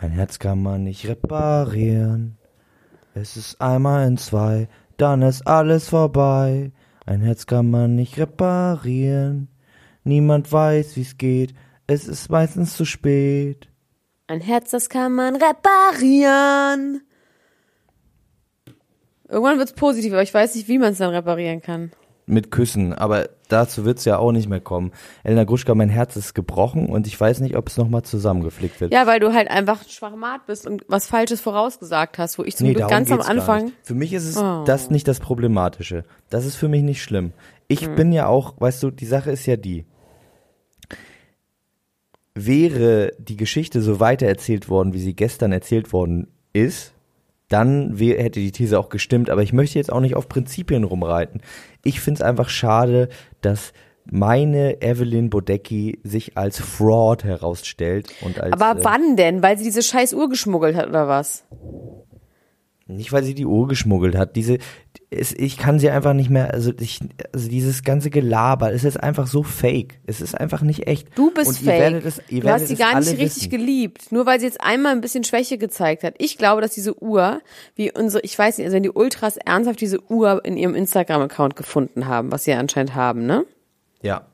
Ein Herz kann man nicht reparieren. Es ist einmal in zwei, dann ist alles vorbei. Ein Herz kann man nicht reparieren. Niemand weiß, wie's geht. Es ist meistens zu spät. Ein Herz, das kann man reparieren. Irgendwann wird's positiv, aber ich weiß nicht, wie man es dann reparieren kann mit Küssen, aber dazu wird's ja auch nicht mehr kommen. Elena Gruschka, mein Herz ist gebrochen und ich weiß nicht, ob es nochmal zusammengeflickt wird. Ja, weil du halt einfach schwachmat bist und was Falsches vorausgesagt hast, wo ich zum nee, Glück ganz am Anfang. Für mich ist es oh. das nicht das Problematische. Das ist für mich nicht schlimm. Ich hm. bin ja auch, weißt du, die Sache ist ja die. Wäre die Geschichte so weitererzählt worden, wie sie gestern erzählt worden ist, dann hätte die These auch gestimmt. Aber ich möchte jetzt auch nicht auf Prinzipien rumreiten. Ich finde es einfach schade, dass meine Evelyn Bodecki sich als Fraud herausstellt und als. Aber äh, wann denn? Weil sie diese scheiß Uhr geschmuggelt hat oder was? Nicht, weil sie die Uhr geschmuggelt hat. Diese, es, ich kann sie einfach nicht mehr, also, ich, also dieses ganze Gelaber, es ist einfach so fake. Es ist einfach nicht echt. Du bist Und fake. Es, du hast sie gar nicht richtig wissen. geliebt. Nur weil sie jetzt einmal ein bisschen Schwäche gezeigt hat. Ich glaube, dass diese Uhr, wie unsere, ich weiß nicht, also wenn die Ultras ernsthaft diese Uhr in ihrem Instagram-Account gefunden haben, was sie anscheinend haben, ne? Ja.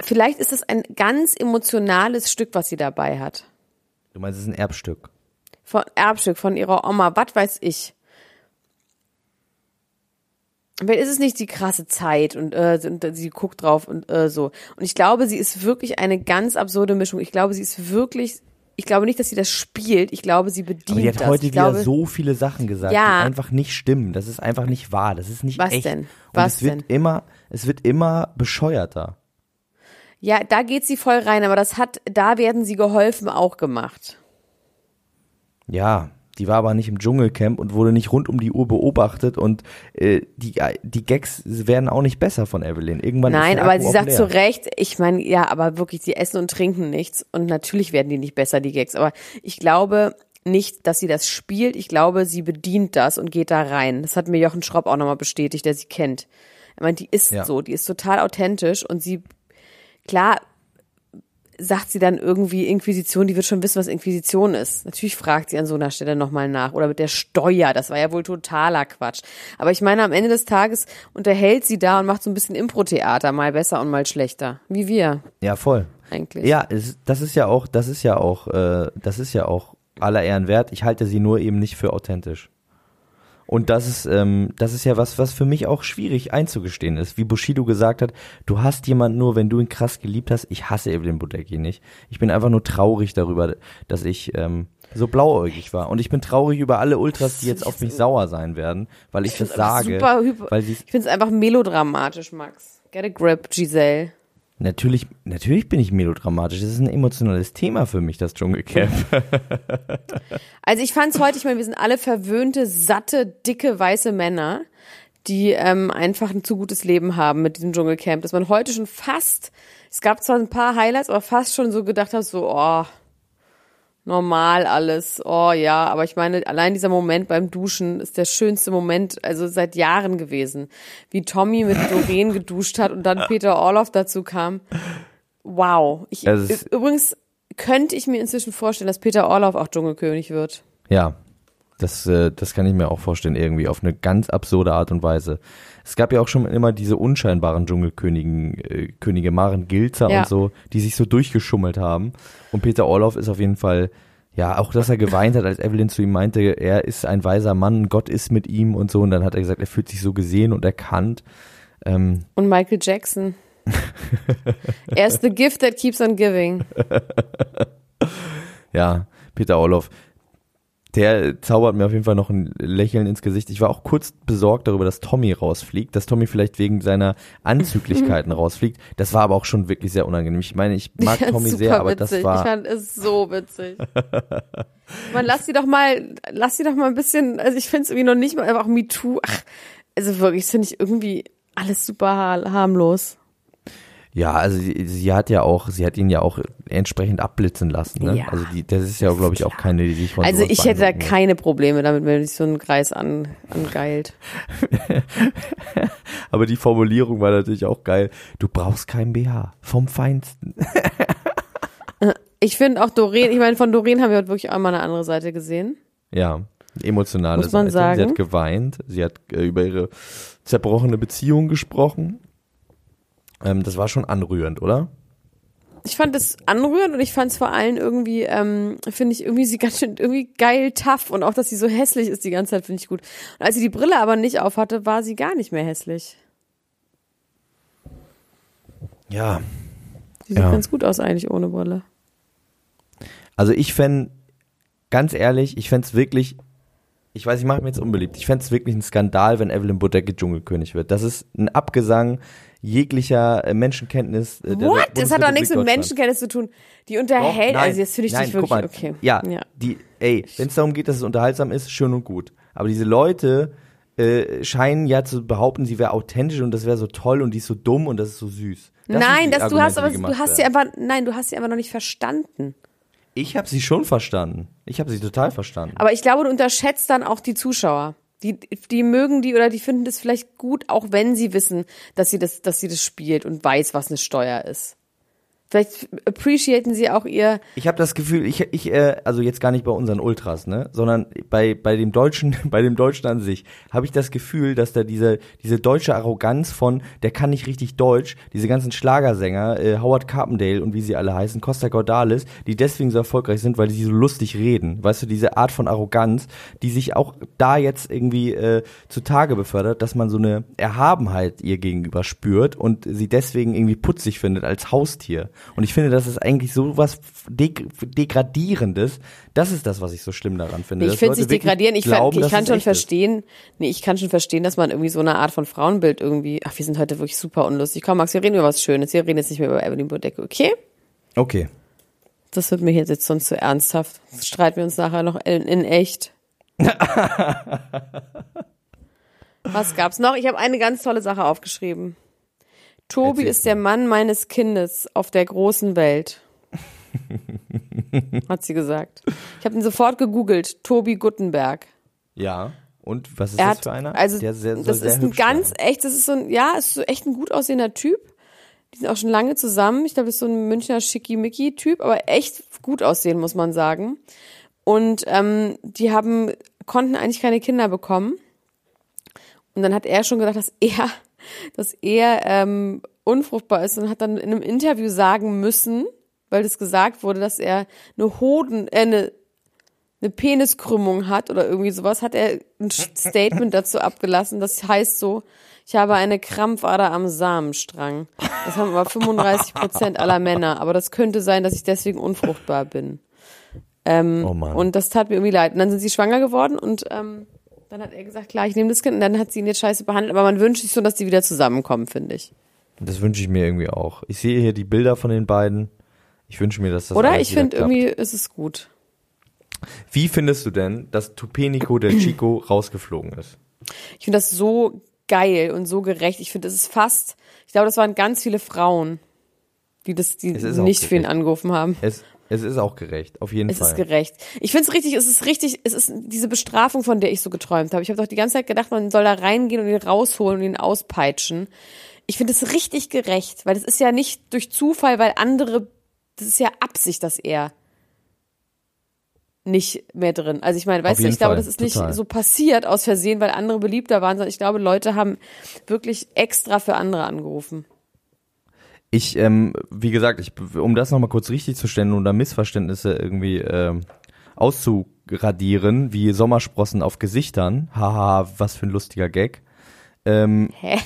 Vielleicht ist das ein ganz emotionales Stück, was sie dabei hat. Du meinst, es ist ein Erbstück? von Erbstück von ihrer Oma, was weiß ich. Weil ist es nicht die krasse Zeit und, äh, und sie guckt drauf und äh, so. Und ich glaube, sie ist wirklich eine ganz absurde Mischung. Ich glaube, sie ist wirklich ich glaube nicht, dass sie das spielt. Ich glaube, sie bedient Aber die hat das. heute ich wieder glaube, so viele Sachen gesagt, ja. die einfach nicht stimmen. Das ist einfach nicht wahr. Das ist nicht Was echt. denn? Und Was es wird denn? immer, es wird immer bescheuerter. Ja, da geht sie voll rein, aber das hat, da werden sie geholfen auch gemacht. Ja, die war aber nicht im Dschungelcamp und wurde nicht rund um die Uhr beobachtet und äh, die, die Gags werden auch nicht besser von Evelyn. Irgendwann Nein, aber sie sagt leer. zu Recht, ich meine, ja, aber wirklich, sie essen und trinken nichts und natürlich werden die nicht besser, die Gags. Aber ich glaube nicht, dass sie das spielt. Ich glaube, sie bedient das und geht da rein. Das hat mir Jochen Schropp auch nochmal bestätigt, der sie kennt. Ich meine, die ist ja. so, die ist total authentisch und sie, klar, sagt sie dann irgendwie Inquisition, die wird schon wissen, was Inquisition ist. Natürlich fragt sie an so einer Stelle nochmal nach. Oder mit der Steuer, das war ja wohl totaler Quatsch. Aber ich meine, am Ende des Tages unterhält sie da und macht so ein bisschen Impro-Theater, mal besser und mal schlechter. Wie wir. Ja, voll. Eigentlich. Ja, es, das ist ja auch, das ist ja auch, äh, das ist ja auch aller Ehren wert. Ich halte sie nur eben nicht für authentisch. Und das ist, ähm, das ist ja was, was für mich auch schwierig einzugestehen ist. Wie Bushido gesagt hat, du hast jemanden nur, wenn du ihn krass geliebt hast. Ich hasse Evelyn Budecki nicht. Ich bin einfach nur traurig darüber, dass ich ähm, so blauäugig war. Und ich bin traurig über alle Ultras, die jetzt auf mich sauer sein werden, weil ich, ich das sage. Super, weil ich finde es einfach melodramatisch, Max. Get a grip, Giselle. Natürlich, natürlich bin ich melodramatisch. Das ist ein emotionales Thema für mich, das Dschungelcamp. also ich fand es heute, ich meine, wir sind alle verwöhnte, satte, dicke, weiße Männer, die ähm, einfach ein zu gutes Leben haben mit diesem Dschungelcamp, dass man heute schon fast, es gab zwar ein paar Highlights, aber fast schon so gedacht hat, so, oh, normal alles. Oh ja, aber ich meine, allein dieser Moment beim Duschen ist der schönste Moment, also seit Jahren gewesen. Wie Tommy mit Doreen geduscht hat und dann Peter Orloff dazu kam. Wow. Ich, übrigens könnte ich mir inzwischen vorstellen, dass Peter Orloff auch Dschungelkönig wird. Ja. Das, äh, das kann ich mir auch vorstellen, irgendwie auf eine ganz absurde Art und Weise. Es gab ja auch schon immer diese unscheinbaren Dschungelkönigen, äh, Könige Maren Gilzer Ja. und so, die sich so durchgeschummelt haben. Und Peter Orloff ist auf jeden Fall, ja, auch dass er geweint hat, als Evelyn zu ihm meinte, er ist ein weiser Mann, Gott ist mit ihm und so. Und dann hat er gesagt, er fühlt sich so gesehen und erkannt. Ähm, Und Michael Jackson. er ist the gift that keeps on giving. ja, Peter Orloff. Der zaubert mir auf jeden Fall noch ein Lächeln ins Gesicht. Ich war auch kurz besorgt darüber, dass Tommy rausfliegt, dass Tommy vielleicht wegen seiner Anzüglichkeiten rausfliegt. Das war aber auch schon wirklich sehr unangenehm. Ich meine, ich mag Ja, Tommy sehr, aber witzig. das Ich war fand es so witzig. Man, lass sie doch mal, lass sie doch mal ein bisschen, also ich finde es irgendwie noch nicht mal einfach MeToo. Ach, also wirklich, das finde ich irgendwie alles super har- harmlos. Ja, also sie, sie hat ja auch, sie hat ihn ja auch entsprechend abblitzen lassen. Ne? Ja, also die, das ist ja, glaube ich, auch keine, die sich von Also ich hätte da keine Probleme damit, wenn sich so ein Kreis an, angeilt. Aber die Formulierung war natürlich auch geil. Du brauchst kein BH. Vom Feinsten. Ich finde auch Doreen, ich meine, von Doreen haben wir heute wirklich einmal eine andere Seite gesehen. Ja, emotionale Muss man Seite. Sie sagen. hat geweint, sie hat äh, über ihre zerbrochene Beziehung gesprochen. Ähm, das war schon anrührend, oder? Ich fand es anrührend und ich fand es vor allem irgendwie, ähm, finde ich irgendwie sie ganz schön irgendwie geil tough und auch, dass sie so hässlich ist die ganze Zeit, finde ich gut. Und als sie die Brille aber nicht aufhatte, war sie gar nicht mehr hässlich. Ja. Sie sieht Ja. ganz gut aus eigentlich ohne Brille. Also ich fände, ganz ehrlich, ich fände es wirklich, ich weiß, ich mache mir jetzt unbeliebt, ich fände es wirklich ein Skandal, wenn Evelyn Budecke Dschungelkönig wird. Das ist ein Abgesang jeglicher äh, Menschenkenntnis. äh, What? Das hat doch nichts mit. Menschenkenntnis zu tun. Die unterhält, Doch, also jetzt finde ich nein, dich wirklich, mal, okay. Ja, ja. die, ey, wenn es darum geht, dass es unterhaltsam ist, schön und gut. Aber diese Leute äh, scheinen ja zu behaupten, sie wäre authentisch und das wäre so toll und die ist so dumm und das ist so süß. Das Nein, das, du hast aber, du hast sie einfach, nein, du hast sie einfach noch nicht verstanden. Ich habe sie schon verstanden. Ich habe sie total verstanden. Aber ich glaube, du unterschätzt dann auch die Zuschauer. Die, die mögen die oder die finden das vielleicht gut, auch wenn sie wissen, dass sie das, dass sie das spielt und weiß, was eine Steuer ist. Vielleicht appreciaten sie auch ihr, Ich habe das Gefühl, ich, ich äh, also jetzt gar nicht bei unseren Ultras, ne, sondern bei bei dem Deutschen, bei dem Deutschen an sich, habe ich das Gefühl, dass da diese diese deutsche Arroganz von, der kann nicht richtig Deutsch, diese ganzen Schlagersänger, äh, Howard Carpendale und wie sie alle heißen, Costa Cordalis, die deswegen so erfolgreich sind, weil sie so lustig reden, weißt du, diese Art von Arroganz, die sich auch da jetzt irgendwie äh, zutage befördert, dass man so eine Erhabenheit ihr gegenüber spürt und sie deswegen irgendwie putzig findet als Haustier. Und ich finde, das ist eigentlich so was deg degradierendes. Das ist das, was ich so schlimm daran finde. ich finde es nicht degradierend, ich, glauben, ich kann schon ist. verstehen, nee, ich kann schon verstehen, dass man irgendwie so eine Art von Frauenbild irgendwie, ach, wir sind heute wirklich super unlustig. Komm, Max, wir reden über was Schönes, wir reden jetzt nicht mehr über Evelyn Bodecke, okay? Okay. Das wird mir jetzt, jetzt sonst zu ernsthaft. Das streiten wir uns nachher noch in, in echt. Was gab's noch? Ich habe eine ganz tolle Sache aufgeschrieben. Tobi Erzähl. ist der Mann meines Kindes auf der großen Welt. Hat sie gesagt. Ich habe ihn sofort gegoogelt. Tobi Guttenberg. Ja. Und was ist Er das hat, für einer? also Der sehr, das ist ein ganz sein. echt, das ist so ein, ja, ist so echt ein gut aussehender Typ. Die sind auch schon lange zusammen. Ich glaube, das ist so ein Münchner Schickimicki-Typ, aber echt gut aussehen, muss man sagen. Und ähm, die haben, konnten eigentlich keine Kinder bekommen. Und dann hat er schon gesagt, dass er, dass er ähm, unfruchtbar ist und hat dann in einem Interview sagen müssen, weil das gesagt wurde, dass er eine Hoden, äh, eine, eine Peniskrümmung hat oder irgendwie sowas, hat er ein Statement dazu abgelassen. Das heißt so, ich habe eine Krampfader am Samenstrang. Das haben aber 35 Prozent aller Männer. Aber das könnte sein, dass ich deswegen unfruchtbar bin. Ähm, Oh Mann. Und das tat mir irgendwie leid. Und dann sind sie schwanger geworden und ähm, dann hat er gesagt, klar, ich nehme das Kind. Und dann hat sie ihn jetzt scheiße behandelt. Aber man wünscht sich so, dass die wieder zusammenkommen, finde ich. Das wünsche ich mir irgendwie auch. Ich sehe hier die Bilder von den beiden. Ich wünsche mir, dass das Oder? Ich finde irgendwie ist es gut. Wie findest du denn, dass Tupenico der Chico rausgeflogen ist? Ich finde das so geil und so gerecht. Ich finde, das ist fast, ich glaube, das waren ganz viele Frauen, die das, die Es nicht für ihn angerufen haben. Es, es ist auch gerecht, auf jeden Es Fall. ist gerecht. Ich finde es richtig, es ist richtig, es ist diese Bestrafung, von der ich so geträumt habe. Ich habe doch die ganze Zeit gedacht, man soll da reingehen und ihn rausholen und ihn auspeitschen. Ich finde es richtig gerecht, weil das ist ja nicht durch Zufall, weil andere, das ist ja Absicht, dass er nicht mehr drin. Also ich meine, weißt du, ich glaube, Fall, das ist nicht total. so passiert aus Versehen, weil andere beliebter waren, sondern ich glaube, Leute haben wirklich extra für andere angerufen. Ich, ähm, wie gesagt, ich, um das nochmal kurz richtig zu stellen und da Missverständnisse irgendwie ähm, auszuradieren, wie Sommersprossen auf Gesichtern, haha, was für ein lustiger Gag. Ähm, Hä?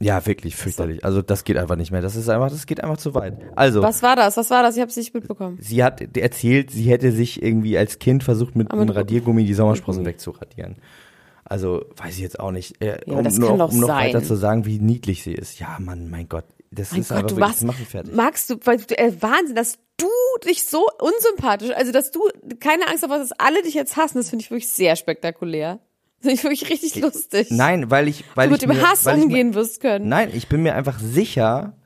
ja, wirklich fürchterlich. Also das geht einfach nicht mehr. Das ist einfach, das geht einfach zu weit. Also, Was war das? Was war das? Ich habe es nicht mitbekommen. sie hat erzählt, sie hätte sich irgendwie als Kind versucht, mit Aber einem mit- Radiergummi die Sommersprossen wegzuradieren. Also, weiß ich jetzt auch nicht. Äh, Ja, um das nur, kann doch um noch sein. weiter zu sagen, wie niedlich sie ist. Ja, Mann, mein Gott. Das Mein ist Gott, einfach du warst, mich fertig. magst du, weil du, äh, Wahnsinn, dass du dich so unsympathisch, also dass du keine Angst davor hast, dass alle dich jetzt hassen, das finde ich wirklich sehr spektakulär. Das finde ich wirklich richtig lustig. Nein, weil ich, weil du ich mit dem Hass ich umgehen wirst können. Nein, ich bin mir einfach sicher,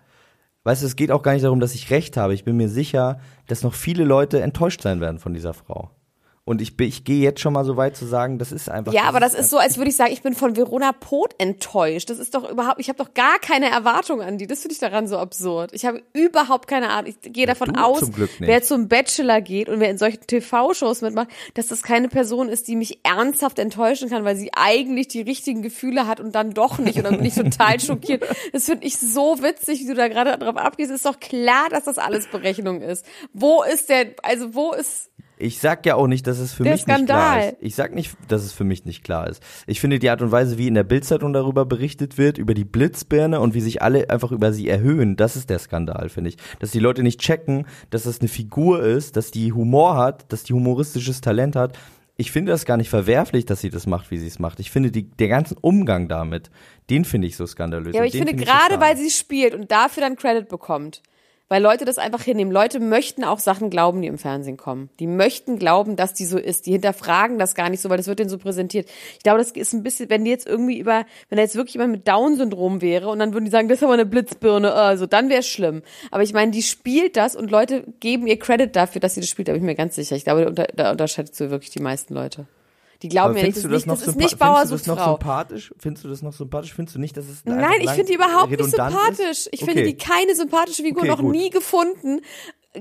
weißt du, es geht auch gar nicht darum, dass ich recht habe. Ich bin mir sicher, dass noch viele Leute enttäuscht sein werden von dieser Frau. Und ich, ich gehe jetzt schon mal so weit zu sagen, das ist einfach. Ja, aber das ist so, als würde ich sagen, ich bin von Verona Pot enttäuscht. Das ist doch überhaupt, ich habe doch gar keine Erwartung an die. Das finde ich daran so absurd. Ich habe überhaupt keine Ahnung. Ich gehe davon du aus, zum wer zum Bachelor geht und wer in solchen TV-Shows mitmacht, dass das keine Person ist, die mich ernsthaft enttäuschen kann, weil sie eigentlich die richtigen Gefühle hat und dann doch nicht. Und dann bin ich total schockiert. Das finde ich so witzig, wie du da gerade drauf abgehst. Ist doch klar, dass das alles Berechnung ist. Wo ist der, also wo ist, Ich sag ja auch nicht, dass es für Der mich nicht klar Skandal. ist. Ich sag nicht, dass es für mich nicht klar ist. Ich finde die Art und Weise, wie in der Bildzeitung darüber berichtet wird, über die Blitzbirne und wie sich alle einfach über sie erhöhen, das ist der Skandal, finde ich. Dass die Leute nicht checken, dass das eine Figur ist, dass die Humor hat, dass die humoristisches Talent hat. Ich finde das gar nicht verwerflich, dass sie das macht, wie sie es macht. Ich finde die, der ganzen Umgang damit, den finde ich so skandalös. Ja, aber ich finde so gerade, schade. weil sie spielt und dafür dann Credit bekommt, weil Leute das einfach hinnehmen. Leute möchten auch Sachen glauben, die im Fernsehen kommen. Die möchten glauben, dass die so ist. Die hinterfragen das gar nicht so, weil das wird denen so präsentiert. Ich glaube, das ist ein bisschen, wenn die jetzt irgendwie über, wenn da jetzt wirklich jemand mit Down-Syndrom wäre und dann würden die sagen, das ist aber eine Blitzbirne, also dann wäre es schlimm. Aber ich meine, die spielt das und Leute geben ihr Credit dafür, dass sie das spielt, da bin ich mir ganz sicher. Ich glaube, da, unter, da unterschätzt du wirklich die meisten Leute. Die glauben Aber ja nicht, das, du ist das nicht, das ist nicht Bauer findest du das sucht noch Frau. sympathisch? Findest du das noch sympathisch? Findest du nicht, dass es Nein, ich finde die überhaupt nicht sympathisch. Ist? Ich Okay. finde die keine sympathische Figur, Okay, noch gut. nie gefunden.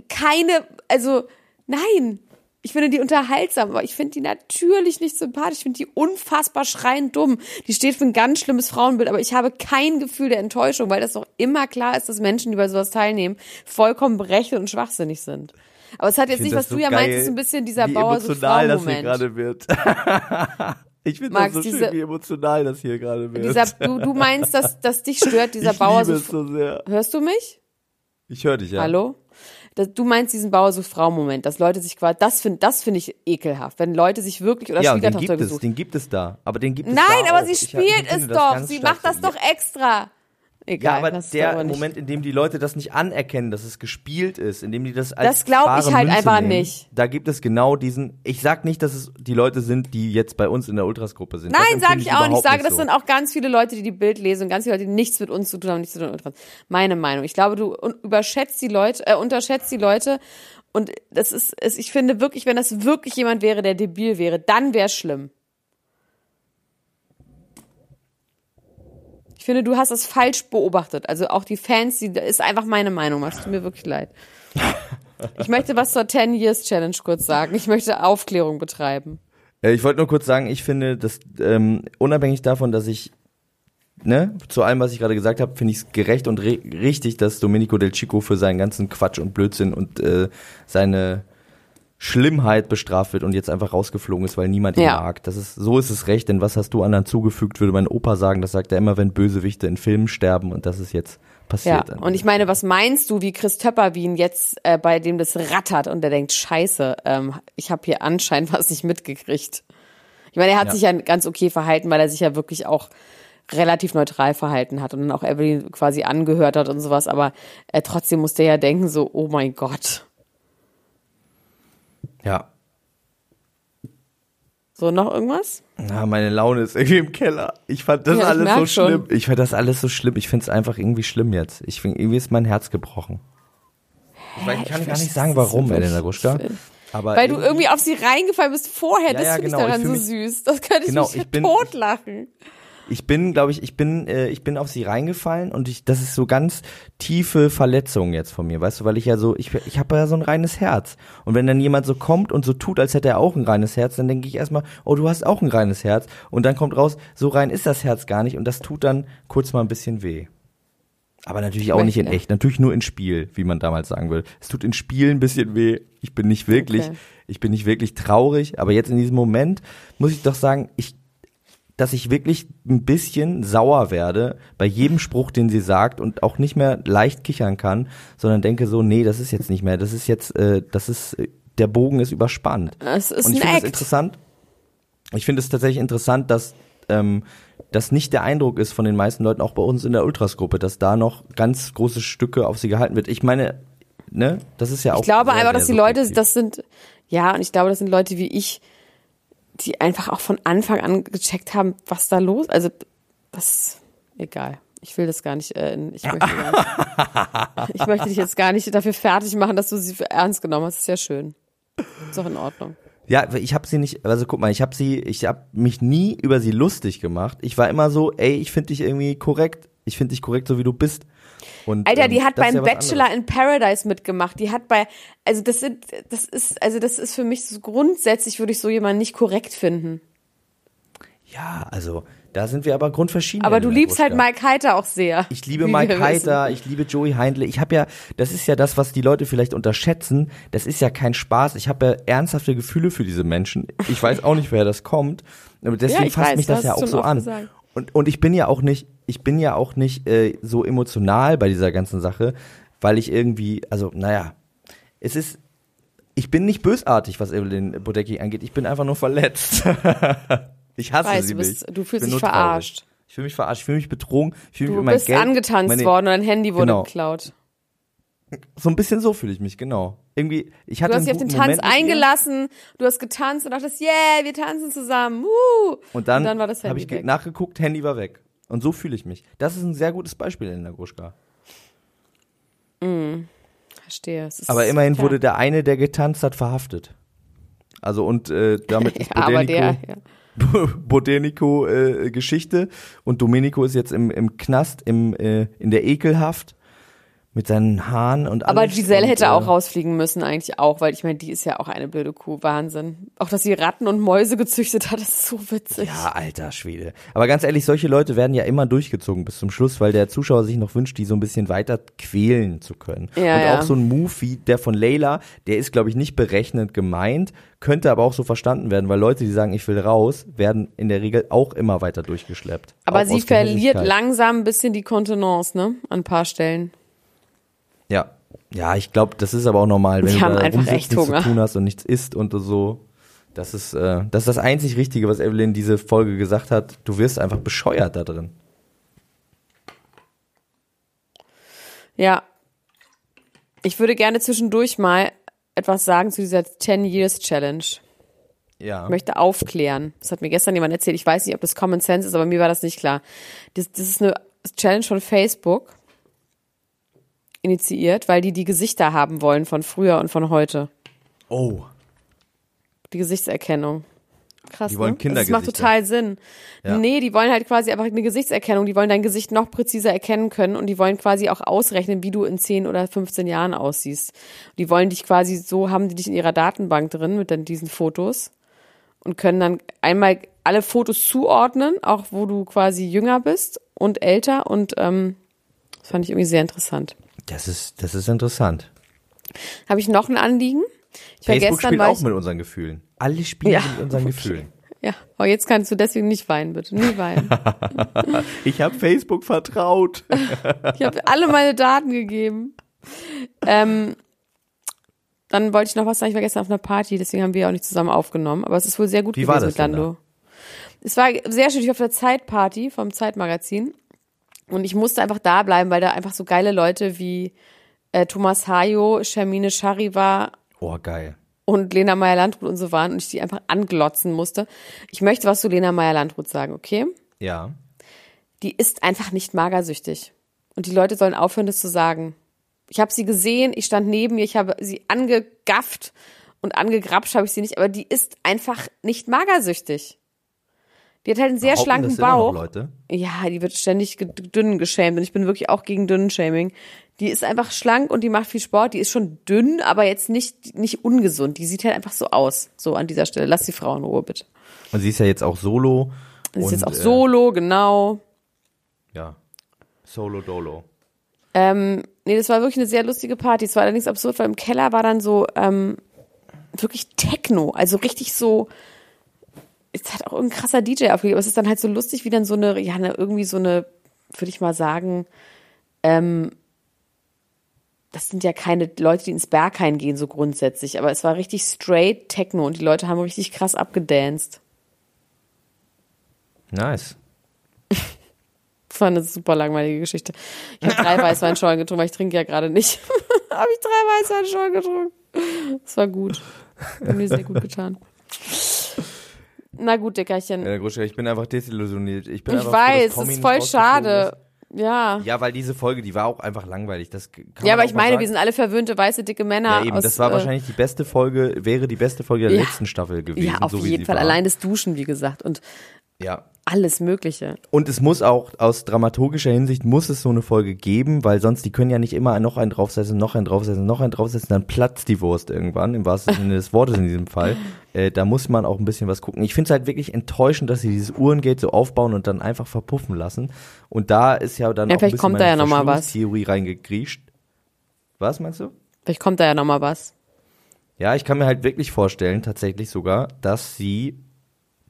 Keine, also nein. Ich finde die unterhaltsam, aber ich finde die natürlich nicht sympathisch. Ich finde die unfassbar schreiend dumm. Die steht für ein ganz schlimmes Frauenbild, aber ich habe kein Gefühl der Enttäuschung, weil das doch immer klar ist, dass Menschen, die bei sowas teilnehmen, vollkommen berechnet und schwachsinnig sind. Aber es hat jetzt Ich nicht, was das du so ja geil, meinst, ist ein bisschen dieser Bauer so emotional das hier gerade wird. ich finde das so diese- schön, wie emotional das hier gerade wird. Dieser, du, du meinst, dass, dass dich stört, dieser ich Bauer liebe so es so sehr. Hörst du mich? Ich höre dich ja. Hallo? Das, du meinst diesen Bauer sucht Frau Moment, dass Leute sich quasi, das finde das finde ich ekelhaft, wenn Leute sich wirklich oder Ja, und den Schwiegertochter gibt es, gesucht. den gibt es da. Aber den gibt es Nein, da aber auch. sie spielt ich es doch, sie macht das so. doch extra. Egal, Ja, aber das der nicht. Moment, in dem die Leute das nicht anerkennen, dass es gespielt ist, in dem die das als Das glaub ich halt Münze einfach nehmen, nicht. Da gibt es genau diesen. Ich sag nicht, dass es die Leute sind, die jetzt bei uns in der Ultras-Gruppe sind. Das Nein, sage ich auch nicht. Ich sage, das so. sind auch ganz viele Leute, die die Bild lesen und ganz viele Leute, die nichts mit uns zu tun haben, nichts zu tun mit uns. Meine Meinung. Ich glaube, du überschätzt die Leute, äh, unterschätzt die Leute und das ist, ich finde wirklich, wenn das wirklich jemand wäre, der debil wäre, dann wäre es schlimm. Ich finde, du hast das falsch beobachtet. Also auch die Fans, die, ist einfach meine Meinung. Macht tut mir wirklich leid. Ich möchte was zur 10 Years Challenge kurz sagen. Ich möchte Aufklärung betreiben. Äh, Ich wollte nur kurz sagen, ich finde, dass ähm, unabhängig davon, dass ich ne, zu allem, was ich gerade gesagt habe, finde ich es gerecht und richtig, dass Domenico Del Chico für seinen ganzen Quatsch und Blödsinn und äh, seine Schlimmheit bestraft wird und jetzt einfach rausgeflogen ist, weil niemand ihn Ja. mag. Das ist so ist es recht, denn was hast du anderen zugefügt, würde mein Opa sagen. Das sagt er immer, wenn Bösewichte in Filmen sterben und das ist jetzt Ja, passiert. und ich meine, was meinst du, wie Chris Töpperwien jetzt äh, bei dem das rattert und der denkt, scheiße, ähm, ich habe hier anscheinend was nicht mitgekriegt. Ich meine, er hat Ja. sich ja ganz okay verhalten, weil er sich ja wirklich auch relativ neutral verhalten hat und dann auch Evelyn quasi angehört hat und sowas, aber äh, trotzdem musste er ja denken so, oh mein Gott. Ja. So, noch irgendwas? Na, meine Laune ist irgendwie im Keller. Ich fand das Ja, ich alles so schon. schlimm. Ich fand das alles so schlimm. Ich finde es einfach irgendwie schlimm jetzt. Ich find, irgendwie ist mein Herz gebrochen. Ich, weiß, ich kann gar nicht sagen, warum, Elena Gruschka. Aber Weil du irgendwie auf sie reingefallen bist vorher, Ja, das ja, finde genau, ich ich daran fühl so süß. Das könnte ich Genau, mich ich bin- totlachen. Ich bin, glaube ich, ich bin, äh, ich bin auf sie reingefallen und ich, das ist so ganz tiefe Verletzung jetzt von mir, weißt du, weil ich ja so, ich, ich habe ja so ein reines Herz. Und wenn dann jemand so kommt und so tut, als hätte er auch ein reines Herz, dann denke ich erstmal, oh, du hast auch ein reines Herz. Und dann kommt raus, so rein ist das Herz gar nicht und das tut dann kurz mal ein bisschen weh. Aber natürlich auch nicht in echt, natürlich nur in Spiel, wie man damals sagen will. Es tut in Spiel ein bisschen weh. Ich bin nicht wirklich, Okay. ich bin nicht wirklich traurig, aber jetzt in diesem Moment muss ich doch sagen, ich dass ich wirklich ein bisschen sauer werde bei jedem Spruch, den sie sagt und auch nicht mehr leicht kichern kann, sondern denke so, nee, das ist jetzt nicht mehr, das ist jetzt, äh, das ist, äh, der Bogen ist überspannt. Es ist und ich finde es interessant, ich finde es tatsächlich interessant, dass ähm, das nicht der Eindruck ist von den meisten Leuten, auch bei uns in der Ultras-Gruppe, dass da noch ganz große Stücke auf sie gehalten wird. Ich meine, ne, das ist ja auch. Ich glaube einfach, dass die Leute, das sind, ja, und ich glaube, das sind Leute wie ich, die einfach auch von Anfang an gecheckt haben, was da los, also das, egal. Ich will das gar nicht, äh, ich möchte, ich möchte dich jetzt gar nicht dafür fertig machen, dass du sie für ernst genommen hast. ist ja schön. Ist auch in Ordnung. Ja, ich habe sie nicht, also guck mal, ich habe sie, ich habe mich nie über sie lustig gemacht. Ich war immer so, ey, ich finde dich irgendwie korrekt. Ich finde dich korrekt, so wie du bist. Und, Alter, ähm, die hat beim ja Bachelor anderes. in Paradise mitgemacht. Die hat bei, also das sind, das ist, also das ist für mich so grundsätzlich würde ich so jemanden nicht korrekt finden. Ja, also da sind wir aber grundverschieden. Aber du liebst halt Mike Heiter auch sehr. Ich liebe Mike wissen. Heiter, ich liebe Joey Heindle. Ich habe ja, das ist ja das, was die Leute vielleicht unterschätzen. Das ist ja kein Spaß. Ich habe ja ernsthafte Gefühle für diese Menschen. Ich weiß auch nicht, woher das kommt. Aber deswegen Ja, fasst weiß, mich das ja auch so an. gesagt. Und, und ich bin ja auch nicht, ich bin ja auch nicht äh, so emotional bei dieser ganzen Sache, weil ich irgendwie, also naja, es ist, ich bin nicht bösartig, was Evelyn Bodecki angeht. Ich bin einfach nur verletzt. ich hasse Weiß, sie du bist- nicht. du Ich fühlst dich nur traurig. verarscht. Ich fühle mich verarscht, ich fühle mich betrogen, ich fühle mich Du meinem bist Geld, angetanzt meine, worden und dein Handy wurde Genau. geklaut. So ein bisschen so fühle ich mich, genau. Irgendwie, ich hatte Du hast dich auf den Tanz Moment eingelassen, du hast getanzt und dachtest, yeah, wir tanzen zusammen. Woo. Und dann, war das habe Handy ich ge- weg. nachgeguckt, Handy war weg. Und so fühle ich mich. Das ist ein sehr gutes Beispiel in der Gruschka. Verstehe. Es ist- Aber immerhin ja. wurde der eine, der getanzt hat, verhaftet. Also und äh, damit ist ja, der, Bodenico, ja. Bodenico äh, Geschichte und Domenico ist jetzt im, im Knast, im, äh, in der Ekelhaft mit seinen Haaren und alles. Aber Giselle und, hätte äh, auch rausfliegen müssen, eigentlich auch, weil ich meine, die ist ja auch eine blöde Kuh. Wahnsinn. Auch, dass sie Ratten und Mäuse gezüchtet hat, ist so witzig. Ja, alter Schwede. Aber ganz ehrlich, solche Leute werden ja immer durchgezogen bis zum Schluss, weil der Zuschauer sich noch wünscht, die so ein bisschen weiter quälen zu können. Ja, und ja. auch so ein Move wie der von Layla, der ist, glaube ich, nicht berechnend gemeint, könnte aber auch so verstanden werden, weil Leute, die sagen, ich will raus, werden in der Regel auch immer weiter durchgeschleppt. Aber sie verliert langsam ein bisschen die Kontenance, ne? An ein paar Stellen. Ja. Ich glaube, das ist aber auch normal, wenn Die du da einfach rumsitzt, nichts Hunger. zu tun hast und nichts isst und so. Das ist, äh, das ist das einzig Richtige, was Evelyn diese Folge gesagt hat. Du wirst einfach bescheuert da drin. Ja. Ich würde gerne zwischendurch mal etwas sagen zu dieser 10 Years Challenge. Ja. Ich möchte aufklären. Das hat mir gestern jemand erzählt. Ich weiß nicht, ob das Common Sense ist, aber mir war das nicht klar. Das, das ist eine Challenge von Facebook initiiert, weil die die Gesichter haben wollen von früher und von heute. Oh. Die Gesichtserkennung. Krass, Die wollen ne? Das macht Kindergesichter. total Sinn. Ja. Nee, die wollen halt quasi einfach eine Gesichtserkennung. Die wollen dein Gesicht noch präziser erkennen können und die wollen quasi auch ausrechnen, wie du in 10 oder 15 Jahren aussiehst. Die wollen dich quasi so, haben die dich in ihrer Datenbank drin mit dann diesen Fotos und können dann einmal alle Fotos zuordnen, auch wo du quasi jünger bist und älter und ähm, das fand ich irgendwie sehr interessant. Das ist, das ist interessant. Habe ich noch ein Anliegen? Ich Facebook gestern spielt auch ich, mit unseren Gefühlen. Alle spielen Ja. mit unseren Gefühlen. ja, aber jetzt kannst du deswegen nicht weinen, bitte. Nie weinen. Ich habe Facebook vertraut. Ich habe alle meine Daten gegeben. Ähm, dann wollte ich noch was sagen. Ich war gestern auf einer Party, deswegen haben wir auch nicht zusammen aufgenommen. Aber es ist wohl sehr gut Wie gewesen war das mit Lando. Es war sehr schön. Ich war auf der Zeitparty vom Zeitmagazin. Und ich musste einfach da bleiben, weil da einfach so geile Leute wie äh, Thomas Hayo, Shermine Shariva Oh, geil. und Lena Meyer-Landrut und so waren und ich die einfach anglotzen musste. Ich möchte was zu Lena Meyer-Landrut sagen, okay? Ja. die ist einfach nicht magersüchtig. Und die Leute sollen aufhören, das zu sagen. Ich habe sie gesehen, ich stand neben ihr, ich habe sie angegafft und angegrapscht habe ich sie nicht, aber die ist einfach nicht magersüchtig. Die hat halt einen sehr schlanken noch Bauch. Leute? Ja, die wird ständig dünn geschämt und ich bin wirklich auch gegen Dünnshaming. Die ist einfach schlank und die macht viel Sport. Die ist schon dünn, aber jetzt nicht, nicht ungesund. Die sieht halt einfach so aus. So an dieser Stelle. Lass die Frau in Ruhe, bitte. Und sie ist ja jetzt auch solo. Sie ist und, jetzt auch äh, solo, genau. Ja. Solo Dolo. Ähm, nee, das war wirklich eine sehr lustige Party. Es war allerdings absurd, weil im Keller war dann so ähm, wirklich Techno. Also richtig so. Es hat auch irgendein krasser DJ aber es ist dann halt so lustig, wie dann so eine, ja, eine, irgendwie so eine, würde ich mal sagen, ähm, das sind ja keine Leute, die ins Berghain gehen, so grundsätzlich, aber es war richtig straight Techno und die Leute haben richtig krass abgedanced. Nice. Das war eine super langweilige Geschichte. Ich habe drei Weißweinschorlen getrunken, weil ich trinke ja gerade nicht. habe ich drei Weißweinschorlen getrunken. Das war gut. Hat mir sehr gut getan. Na gut, Dickerchen. Ja, Gruschka, ich bin einfach desillusioniert. Ich, bin ich einfach froh, weiß, Tommy das ist voll schade. Ja. Ist. Ja, weil diese Folge, die war auch einfach langweilig. Das Ja, aber ich meine, sagen. wir sind alle verwöhnte, weiße, dicke Männer. Ja, eben, aus, das war äh, wahrscheinlich die beste Folge, wäre die beste Folge der Ja. letzten Staffel gewesen. Ja, auf so jeden Fall. war. Allein das Duschen, wie gesagt. Und Ja. alles Mögliche. Und es muss auch aus dramaturgischer Hinsicht muss es so eine Folge geben, weil sonst die können ja nicht immer noch einen draufsetzen, noch einen draufsetzen, noch einen draufsetzen, dann platzt die Wurst irgendwann, im wahrsten Sinne des Wortes in diesem Fall. Äh, da muss man auch ein bisschen was gucken. Ich finde es halt wirklich enttäuschend, dass sie dieses Uhrengate so aufbauen und dann einfach verpuffen lassen. Und da ist ja dann Ja, auch ein vielleicht kommt da ja noch mal was. Verschwörungstheorie reingekriescht. Was meinst du? Vielleicht kommt da ja noch mal was. Ja, ich kann mir halt wirklich vorstellen, tatsächlich sogar, dass sie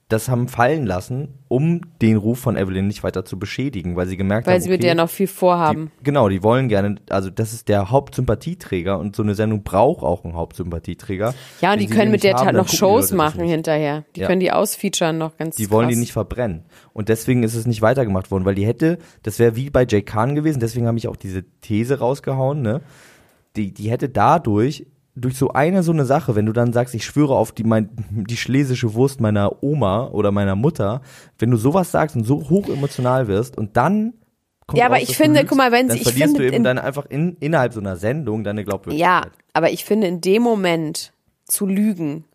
das haben fallen lassen, um den Ruf von Evelyn nicht weiter zu beschädigen, weil sie gemerkt Weil haben, sie mit okay, der noch viel vorhaben. die, genau, die wollen gerne, also das ist der Hauptsympathieträger und so eine Sendung braucht auch einen Hauptsympathieträger. ja, und die können mit der haben, dann noch die Shows machen hinterher. Die Ja. können die ausfeaturen noch ganz Die wollen krass. die nicht verbrennen. Und deswegen ist es nicht weitergemacht worden, weil die hätte, das wäre wie bei Jay Khan gewesen, deswegen habe ich auch diese These rausgehauen, ne? Die, die hätte dadurch, durch so eine so eine Sache, wenn du dann sagst, ich schwöre auf die, mein, die schlesische Wurst meiner Oma oder meiner Mutter, wenn du sowas sagst und so hoch emotional wirst und dann kommt Ja, aber raus, ich finde, lügst, guck mal, wenn dann sie- ich verlierst finde, du eben in- dann einfach in, innerhalb so einer Sendung deine Glaubwürdigkeit. Ja, aber ich finde in dem Moment zu lügen,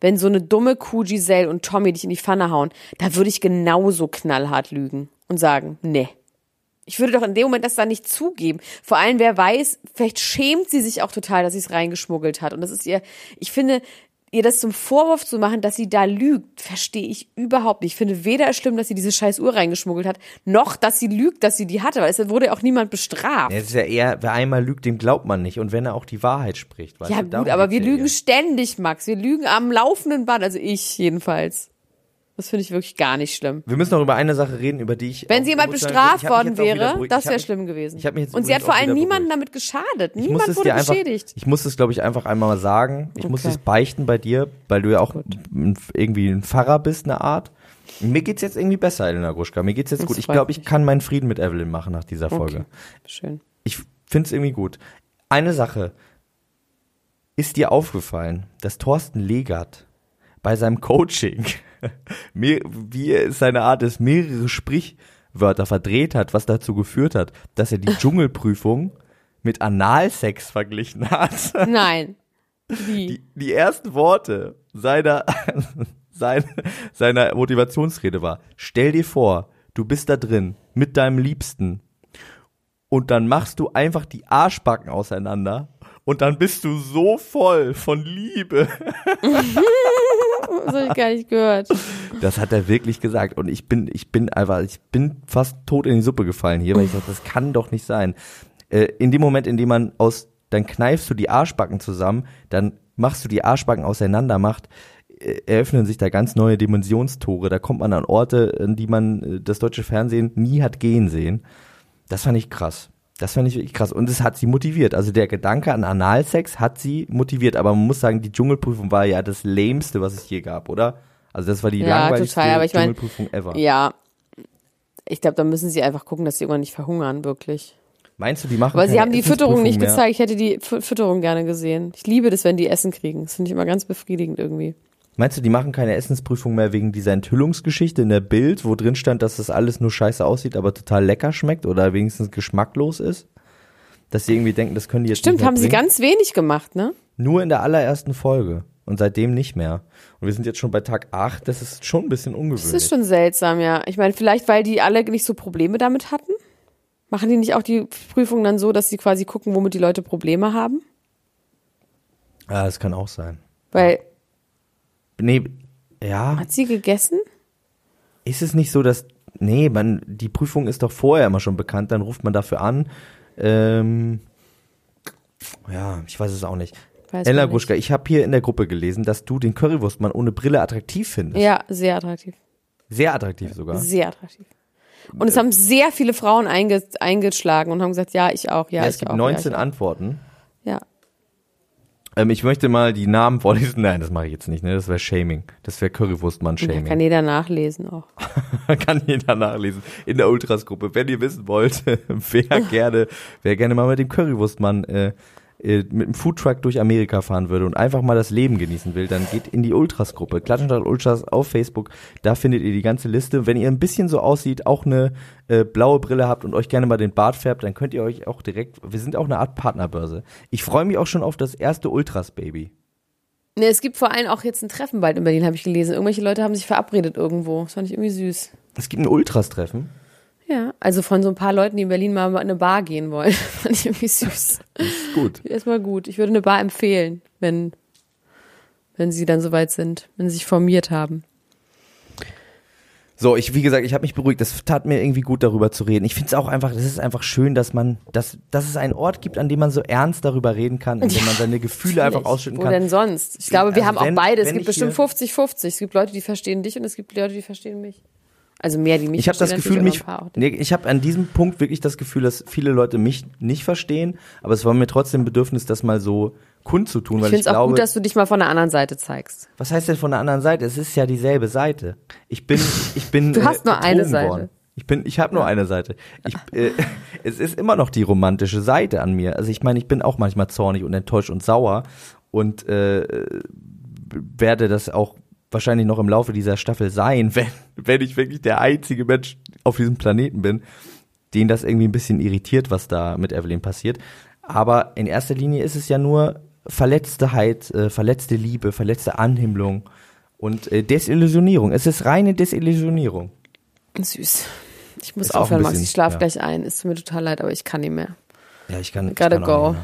wenn so eine dumme Kuh Giselle und Tommy dich in die Pfanne hauen, da würde ich genauso knallhart lügen und sagen, nee. Ich würde doch in dem Moment das dann nicht zugeben. Vor allem, wer weiß, vielleicht schämt sie sich auch total, dass sie es reingeschmuggelt hat. Und das ist ihr, ich finde, ihr das zum Vorwurf zu machen, dass sie da lügt, verstehe ich überhaupt nicht. Ich finde weder es schlimm, dass sie diese scheiß Uhr reingeschmuggelt hat, noch, dass sie lügt, dass sie die hatte, weil es wurde ja auch niemand bestraft. Ja, Es ist ja eher, wer einmal lügt, dem glaubt man nicht. Und wenn er auch die Wahrheit spricht. Weißt Ja du, gut, aber wir lügen eher. ständig, Max. Wir lügen am laufenden Band, also ich jedenfalls. Das finde ich wirklich gar nicht schlimm. Wir müssen noch über eine Sache reden, über die ich. Wenn sie jemand bestraft worden wäre, das wäre schlimm gewesen. ich mich jetzt Und sie hat vor allem niemanden beruhigt. damit geschadet. Ich muss Niemand es wurde einfach, beschädigt. ich muss es, glaube ich, einfach einmal mal sagen. Ich muss Okay. es beichten bei dir, weil du ja auch ein, irgendwie ein Pfarrer bist, eine Art. Mir geht's jetzt irgendwie besser, Elena Gruschka. Mir geht's jetzt Das gut. Ich glaube, ich kann meinen Frieden mit Evelyn machen nach dieser Folge. Okay. Schön. Ich finde es irgendwie gut. Eine Sache. Ist dir aufgefallen, dass Thorsten Legert bei seinem Coaching, wie es seine Art ist, mehrere Sprichwörter verdreht hat, was dazu geführt hat, dass er die Dschungelprüfung mit Analsex verglichen hat? Nein. Wie? Die, die ersten Worte seiner, sein, seiner Motivationsrede war, stell dir vor, du bist da drin mit deinem Liebsten und dann machst du einfach die Arschbacken auseinander und dann bist du so voll von Liebe. Das habe ich gar nicht gehört. Das hat er wirklich gesagt und ich bin, ich bin einfach, ich bin fast tot in die Suppe gefallen hier, weil ich dachte, das kann doch nicht sein. Äh, in dem Moment, in dem man aus, dann kneifst du die Arschbacken zusammen, dann machst du die Arschbacken auseinander, macht, äh, eröffnen sich da ganz neue Dimensionstore. Da kommt man an Orte, an die man äh, das deutsche Fernsehen nie hat gehen sehen. Das fand ich krass. Das fand ich wirklich krass. Und es hat sie motiviert. Also der Gedanke an Analsex hat sie motiviert. Aber man muss sagen, die Dschungelprüfung war ja das lämste, was es je gab, oder? Also das war die Ja, langweiligste total, aber ich mein, Dschungelprüfung ever. Ja. Ich glaube, da müssen sie einfach gucken, dass sie irgendwann nicht verhungern, wirklich. Meinst du, die machen Aber sie haben die Fütterung nicht mehr? gezeigt. Ich hätte die Fü- Fütterung gerne gesehen. Ich liebe das, wenn die Essen kriegen. Das finde ich immer ganz befriedigend irgendwie. Meinst du, die machen keine Essensprüfung mehr wegen dieser Enthüllungsgeschichte in der Bild, wo drin stand, dass das alles nur scheiße aussieht, aber total lecker schmeckt oder wenigstens geschmacklos ist? Dass sie irgendwie denken, das können die jetzt Stimmt, nicht mehr haben sie bringen? ganz wenig gemacht, ne? Nur in der allerersten Folge. und seitdem nicht mehr. Und wir sind jetzt schon bei Tag 8, das ist schon ein bisschen ungewöhnlich. Das ist schon seltsam, ja. Ich meine, vielleicht, weil die alle nicht so Probleme damit hatten. Machen die nicht auch die Prüfung dann so, dass sie quasi gucken, womit die Leute Probleme haben? ja, das kann auch sein. Weil, Nee, ja, hat sie gegessen? ist es nicht so, dass, nee, man, die Prüfung ist doch vorher immer schon bekannt, dann ruft man dafür an. Ähm, ja, ich weiß es auch nicht. Weiß Ella. Gruschka, ich habe hier in der Gruppe gelesen, dass du den Currywurstmann ohne Brille attraktiv findest. Ja, sehr attraktiv. Sehr attraktiv sogar. Sehr attraktiv. Und es haben sehr viele Frauen einge eingeschlagen und haben gesagt, ja, ich auch, ja, Ja, ich es gibt auch. 19 ja, Antworten. Ähm, ich möchte mal die Namen vorlesen. Nein, das mache ich jetzt nicht. Ne? Das wäre Shaming. Das wäre. Currywurstmann-Shaming. Kann jeder nachlesen auch. Kann jeder nachlesen in der Ultras-Gruppe. Wenn ihr wissen wollt, wer gerne, wer gerne mal mit dem Currywurstmann äh, mit dem Foodtruck durch Amerika fahren würde und einfach mal das Leben genießen will, dann geht in die Ultras-Gruppe. Klatschenstadt Ultras auf Facebook. Da findet ihr die ganze Liste. Wenn ihr ein bisschen so aussieht, auch eine äh, blaue Brille habt und euch gerne mal den Bart färbt, dann könnt ihr euch auch direkt, wir sind auch eine Art Partnerbörse. Ich freue mich auch schon auf das erste Ultras-Baby. Ne, es gibt vor allem auch jetzt ein Treffen bald in Berlin, habe ich gelesen. Irgendwelche Leute haben sich verabredet irgendwo. Das fand ich irgendwie süß. Es gibt ein Ultras-Treffen. Ja, also von so ein paar Leuten, die in Berlin mal in eine Bar gehen wollen. fand ich irgendwie süß. Gut. Erstmal gut. Ich würde eine Bar empfehlen, wenn, wenn sie dann soweit sind, wenn sie sich formiert haben. So, ich, wie gesagt, ich habe mich beruhigt. Das tat mir irgendwie gut, darüber zu reden. Ich finde es auch einfach, das ist einfach schön, dass man, dass, dass es einen Ort gibt, an dem man so ernst darüber reden kann, in dem man seine Gefühle einfach ausschütten Wo kann. denn sonst? Ich glaube, wir Also haben wenn- auch beide. Es gibt bestimmt hier- 50-50. Es gibt Leute, die verstehen dich und es gibt Leute, die verstehen mich. Also mehr, die mich Ich habe das Gefühl, mich, nee, ich habe an diesem Punkt wirklich das Gefühl, dass viele Leute mich nicht verstehen, aber es war mir trotzdem ein Bedürfnis, das mal so kundzutun, Ich weil finde ich, es auch gut, dass du dich mal von der anderen Seite zeigst. was heißt denn von der anderen Seite? Es ist ja dieselbe Seite. Ich bin, ich bin. Du hast nur eine Seite. Worden. Ich bin, ich habe nur eine Seite. Ich, äh, es ist immer noch die romantische Seite an mir. Also ich meine, ich bin auch manchmal zornig und enttäuscht und sauer und äh, werde das auch wahrscheinlich noch im Laufe dieser Staffel sein, wenn, wenn ich wirklich der einzige Mensch auf diesem Planeten bin, den das irgendwie ein bisschen irritiert, was da mit Evelyn passiert. Aber in erster Linie ist es ja nur Verletzteheit, äh, verletzte Liebe, verletzte Anhimmlung und äh, Desillusionierung. Es ist reine Desillusionierung. Süß. Ich muss Ist aufhören, Max. Ich schlaf ja. gleich ein. Ist mir total leid, aber ich kann nicht mehr. Ja, ich kann. I ich gotta kann auch go.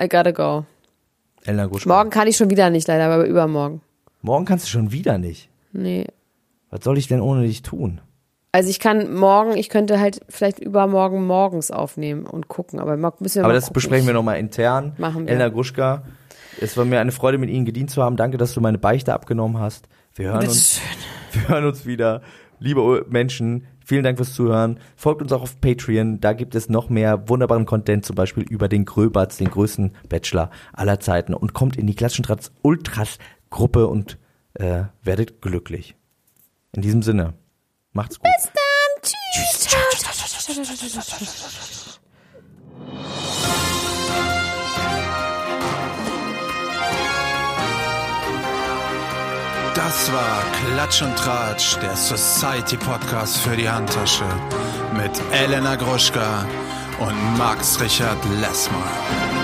I gotta go. Elena Gruschka. Morgen kann ich schon wieder nicht, leider, aber übermorgen. Morgen kannst du schon wieder nicht. Nee. Was soll ich denn ohne dich tun? Also ich kann morgen, ich könnte halt vielleicht übermorgen morgens aufnehmen und gucken, aber müssen wir Aber mal das gucken. besprechen wir nochmal intern. Machen wir. Elena Gruschka, es war mir eine Freude, mit Ihnen gedient zu haben. Danke, dass du meine Beichte abgenommen hast. Wir hören uns, wir hören uns wieder. Liebe Menschen, vielen Dank fürs Zuhören. Folgt uns auch auf Patreon. Da gibt es noch mehr wunderbaren Content, zum Beispiel über den Gröbatz, den größten Bachelor aller Zeiten. Und kommt in die Klatschentrats Ultras Gruppe und äh, werdet glücklich. In diesem Sinne, macht's gut. Bis dann. Tschüss. Das war Klatsch und Tratsch, der Society Podcast für die Handtasche mit Elena Gruschka und Max Richard Lessmann.